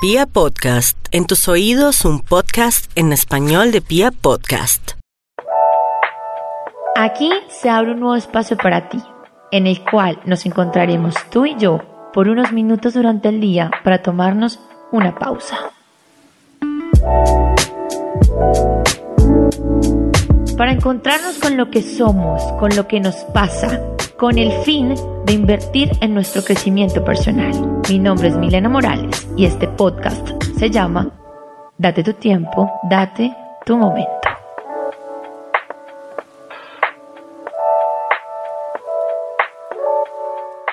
Pia Podcast, en tus oídos un podcast en español de Pia Podcast. Aquí se abre un nuevo espacio para ti, en el cual nos encontraremos tú y yo por unos minutos durante el día para tomarnos una pausa. Para encontrarnos con lo que somos, con lo que nos pasa, con el fin de invertir en nuestro crecimiento personal. Mi nombre es Milena Morales y este podcast se llama Date tu tiempo, date tu momento.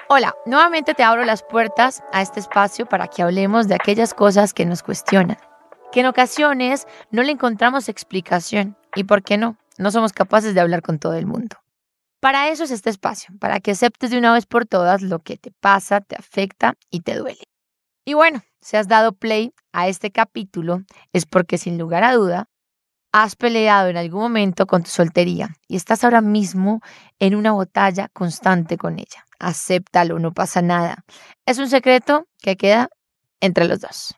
Hola, nuevamente te abro las puertas a este espacio para que hablemos de aquellas cosas que nos cuestionan, que en ocasiones no le encontramos explicación y, ¿por qué no? No somos capaces de hablar con todo el mundo. Para eso es este espacio, para que aceptes de una vez por todas lo que te pasa, te afecta y te duele. Y bueno, si has dado play a este capítulo es porque sin lugar a duda has peleado en algún momento con tu soltería y estás ahora mismo en una batalla constante con ella. Acéptalo, no pasa nada. Es un secreto que queda entre los dos.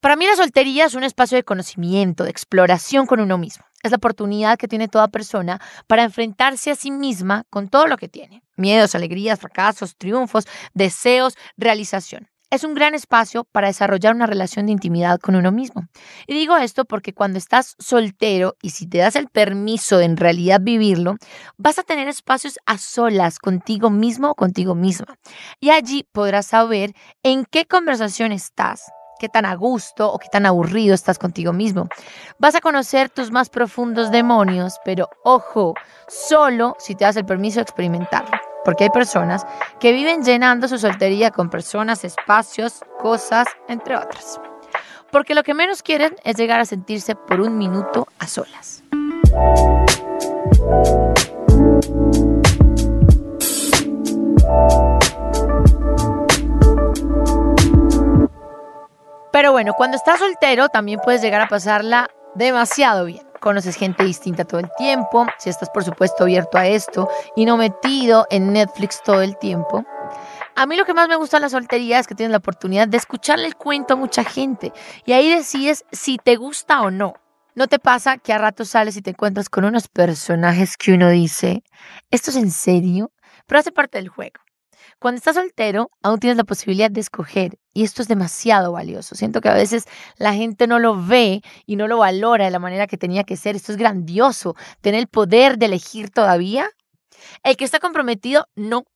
Para mí la soltería es un espacio de conocimiento, de exploración con uno mismo. Es la oportunidad que tiene toda persona para enfrentarse a sí misma con todo lo que tiene. Miedos, alegrías, fracasos, triunfos, deseos, realización. Es un gran espacio para desarrollar una relación de intimidad con uno mismo. Y digo esto porque cuando estás soltero y si te das el permiso de en realidad vivirlo, vas a tener espacios a solas contigo mismo o contigo misma. Y allí podrás saber en qué conversación estás, qué tan a gusto o qué tan aburrido estás contigo mismo. Vas a conocer tus más profundos demonios, pero ojo, solo si te das el permiso de experimentarlo. Porque hay personas que viven llenando su soltería con personas, espacios, cosas, entre otras. Porque lo que menos quieren es llegar a sentirse por un minuto a solas. Bueno, cuando estás soltero también puedes llegar a pasarla demasiado bien. Conoces gente distinta todo el tiempo, si estás por supuesto abierto a esto y no metido en Netflix todo el tiempo. A mí lo que más me gusta en la soltería es que tienes la oportunidad de escucharle el cuento a mucha gente y ahí decides si te gusta o no. ¿No te pasa que a rato sales y te encuentras con unos personajes que uno dice, ¿esto es en serio? Pero hace parte del juego. Cuando estás soltero, aún tienes la posibilidad de escoger y esto es demasiado valioso. Siento que a veces la gente no lo ve y no lo valora de la manera que tenía que ser. Esto es grandioso, tener el poder de elegir todavía. El que está comprometido, no.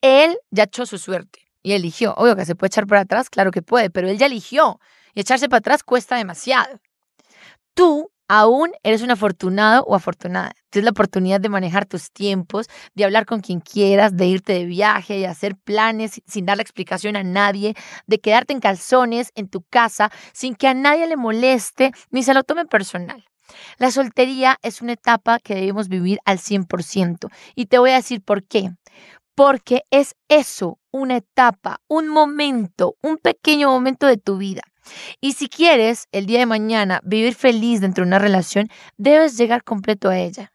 Él ya echó su suerte y eligió. Obvio que se puede echar para atrás, claro que puede, pero él ya eligió y echarse para atrás cuesta demasiado. Tú aún eres un afortunado o afortunada. Tienes la oportunidad de manejar tus tiempos, de hablar con quien quieras, de irte de viaje, de hacer planes sin dar la explicación a nadie, de quedarte en calzones en tu casa sin que a nadie le moleste ni se lo tome personal. La soltería es una etapa que debemos vivir al 100% y te voy a decir por qué. Porque es eso, una etapa, un momento, un pequeño momento de tu vida y si quieres el día de mañana vivir feliz dentro de una relación, debes llegar completo a ella.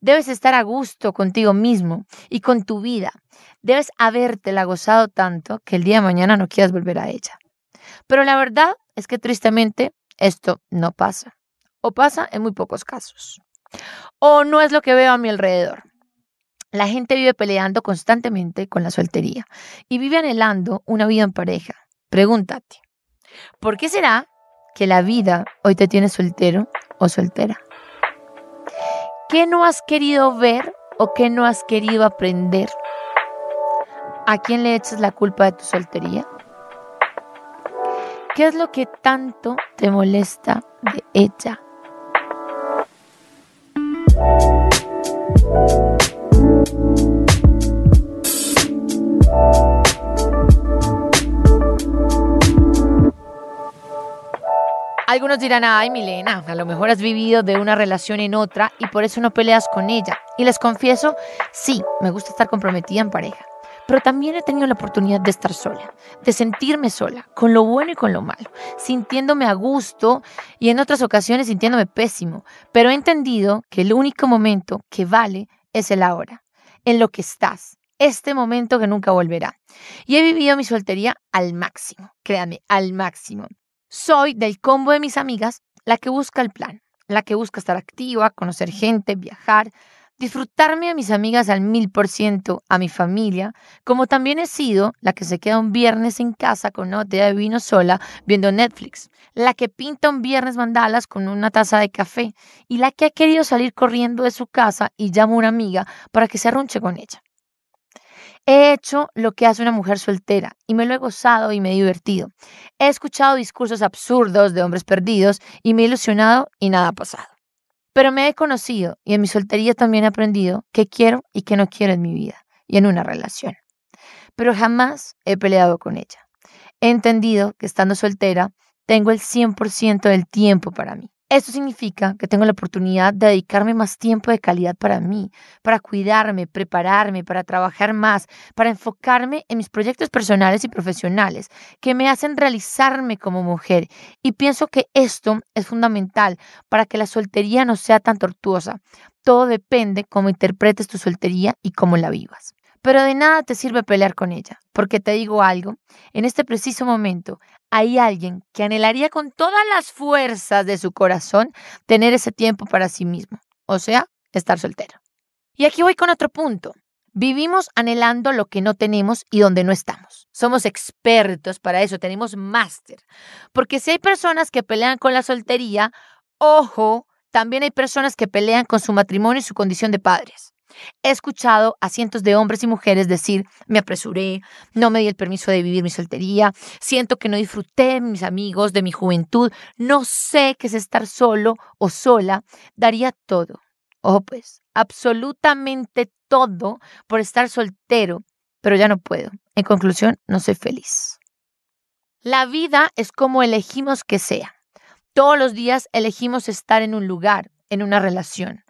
Debes estar a gusto contigo mismo y con tu vida. Debes habértela gozado tanto que el día de mañana no quieras volver a ella. Pero la verdad es que tristemente esto no pasa. O pasa en muy pocos casos. O no es lo que veo a mi alrededor. La gente vive peleando constantemente con la soltería y vive anhelando una vida en pareja. Pregúntate, ¿Por qué será que la vida hoy te tiene soltero o soltera? ¿Qué no has querido ver o qué no has querido aprender? ¿A quién le echas la culpa de tu soltería? ¿Qué es lo que tanto te molesta de ella? Algunos dirán, ay Milena, a lo mejor has vivido de una relación en otra y por eso no peleas con ella. Y les confieso, sí, me gusta estar comprometida en pareja, pero también he tenido la oportunidad de estar sola, de sentirme sola, con lo bueno y con lo malo, sintiéndome a gusto y en otras ocasiones sintiéndome pésimo, pero he entendido que el único momento que vale es el ahora, en lo que estás, este momento que nunca volverá. Y he vivido mi soltería al máximo, créanme, al máximo. Soy del combo de mis amigas la que busca el plan, la que busca estar activa, conocer gente, viajar, disfrutarme a mis amigas al mil por ciento, a mi familia, como también he sido la que se queda un viernes en casa con una botella de vino sola viendo Netflix, la que pinta un viernes mandalas con una taza de café y la que ha querido salir corriendo de su casa y llama a una amiga para que se arrunche con ella. He hecho lo que hace una mujer soltera y me lo he gozado y me he divertido. He escuchado discursos absurdos de hombres perdidos y me he ilusionado y nada ha pasado. Pero me he conocido y en mi soltería también he aprendido qué quiero y qué no quiero en mi vida y en una relación. Pero jamás he peleado con ella. He entendido que estando soltera tengo el 100% del tiempo para mí. Esto significa que tengo la oportunidad de dedicarme más tiempo de calidad para mí, para cuidarme, prepararme, para trabajar más, para enfocarme en mis proyectos personales y profesionales que me hacen realizarme como mujer. Y pienso que esto es fundamental para que la soltería no sea tan tortuosa. Todo depende cómo interpretes tu soltería y cómo la vivas. Pero de nada te sirve pelear con ella, porque te digo algo, en este preciso momento hay alguien que anhelaría con todas las fuerzas de su corazón tener ese tiempo para sí mismo, o sea, estar soltero. Y aquí voy con otro punto. Vivimos anhelando lo que no tenemos y donde no estamos. Somos expertos para eso, tenemos máster. Porque si hay personas que pelean con la soltería, ojo, también hay personas que pelean con su matrimonio y su condición de padres. He escuchado a cientos de hombres y mujeres decir, me apresuré, no me di el permiso de vivir mi soltería, siento que no disfruté de mis amigos, de mi juventud, no sé qué es estar solo o sola, daría todo. Oh, pues, absolutamente todo por estar soltero, pero ya no puedo. En conclusión, no soy feliz. La vida es como elegimos que sea. Todos los días elegimos estar en un lugar, en una relación.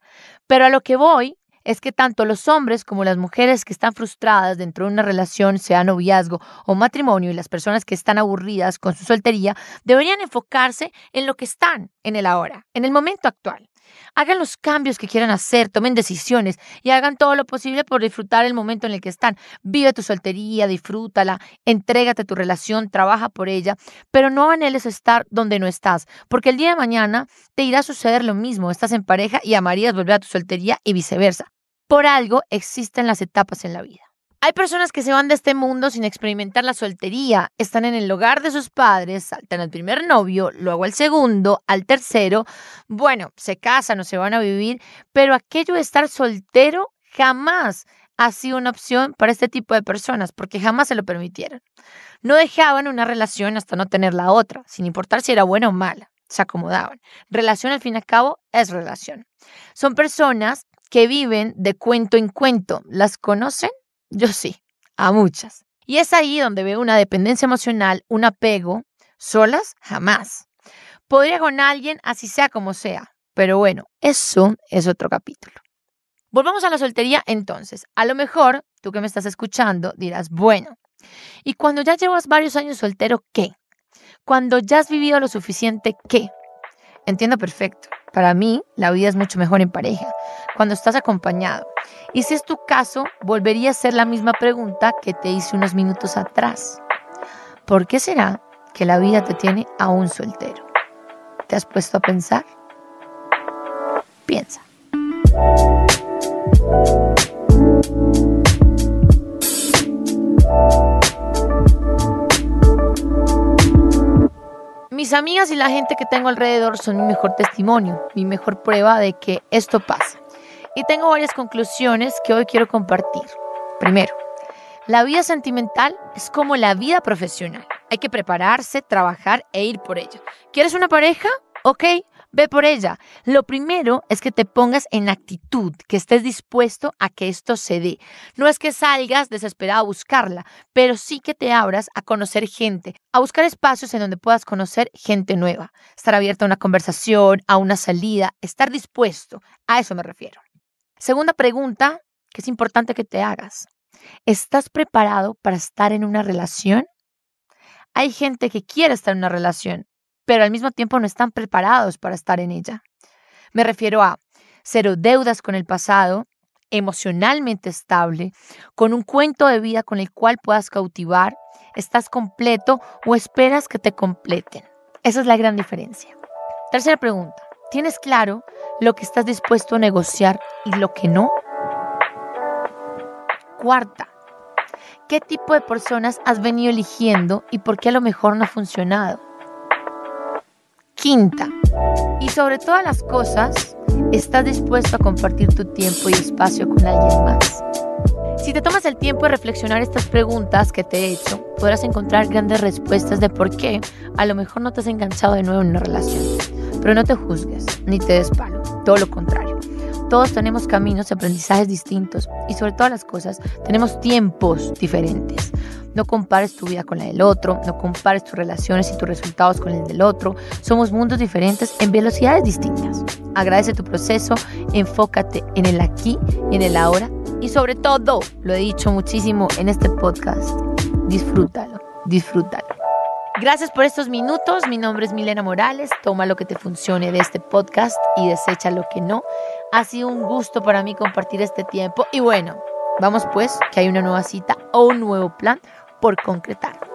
Pero a lo que voy es que tanto los hombres como las mujeres que están frustradas dentro de una relación, sea noviazgo o matrimonio, y las personas que están aburridas con su soltería, deberían enfocarse en lo que están en el ahora, en el momento actual. Hagan los cambios que quieran hacer, tomen decisiones y hagan todo lo posible por disfrutar el momento en el que están. Vive tu soltería, disfrútala, entrégate a tu relación, trabaja por ella, pero no anheles estar donde no estás, porque el día de mañana te irá a suceder lo mismo. Estás en pareja y amarías volver a tu soltería y viceversa. Por algo existen las etapas en la vida. Hay personas que se van de este mundo sin experimentar la soltería, están en el hogar de sus padres, saltan al primer novio, luego al segundo, al tercero, bueno, se casan o se van a vivir, pero aquello de estar soltero jamás ha sido una opción para este tipo de personas, porque jamás se lo permitieron. No dejaban una relación hasta no tener la otra, sin importar si era buena o mala, se acomodaban. Relación al fin y al cabo es relación. Son personas que viven de cuento en cuento. ¿Las conocen? Yo sí, a muchas. Y es ahí donde veo una dependencia emocional, un apego. Solas, jamás. Podría con alguien, así sea como sea. Pero bueno, eso es otro capítulo. Volvamos a la soltería entonces. A lo mejor, tú que me estás escuchando, dirás, bueno, ¿y cuando ya llevas varios años soltero, qué? Cuando ya has vivido lo suficiente, ¿qué? Entiendo perfecto. Para mí, la vida es mucho mejor en pareja, cuando estás acompañado. Y si es tu caso, volvería a ser la misma pregunta que te hice unos minutos atrás. ¿Por qué será que la vida te tiene aún soltero? ¿Te has puesto a pensar? Piensa. Mis amigas y la gente que tengo alrededor son mi mejor testimonio, mi mejor prueba de que esto pasa. Y tengo varias conclusiones que hoy quiero compartir. Primero, la vida sentimental es como la vida profesional. Hay que prepararse, trabajar e ir por ella. ¿Quieres una pareja? Ok, Ve por ella. Lo primero es que te pongas en actitud, que estés dispuesto a que esto se dé. No es que salgas desesperado a buscarla, pero sí que te abras a conocer gente, a buscar espacios en donde puedas conocer gente nueva, estar abierta a una conversación, a una salida, estar dispuesto. A eso me refiero. Segunda pregunta que es importante que te hagas. ¿Estás preparado para estar en una relación? Hay gente que quiere estar en una relación, pero al mismo tiempo no están preparados para estar en ella. Me refiero a cero deudas con el pasado, emocionalmente estable, con un cuento de vida con el cual puedas cautivar, estás completo o esperas que te completen. Esa es la gran diferencia. Tercera pregunta, ¿tienes claro lo que estás dispuesto a negociar y lo que no? Cuarta, ¿qué tipo de personas has venido eligiendo y por qué a lo mejor no ha funcionado? Quinta, y sobre todas las cosas, ¿estás dispuesto a compartir tu tiempo y espacio con alguien más? Si te tomas el tiempo de reflexionar estas preguntas que te he hecho, podrás encontrar grandes respuestas de por qué a lo mejor no te has enganchado de nuevo en una relación. Pero no te juzgues, ni te des palo, todo lo contrario. Todos tenemos caminos y aprendizajes distintos y sobre todas las cosas tenemos tiempos diferentes. No compares tu vida con la del otro, no compares tus relaciones y tus resultados con el del otro. Somos mundos diferentes en velocidades distintas. Agradece tu proceso, enfócate en el aquí y en el ahora y sobre todo, lo he dicho muchísimo en este podcast, disfrútalo, disfrútalo. Gracias por estos minutos. Mi nombre es Milena Morales. Toma lo que te funcione de este podcast y desecha lo que no. Ha sido un gusto para mí compartir este tiempo. Y bueno, vamos pues, que hay una nueva cita o un nuevo plan por concretar.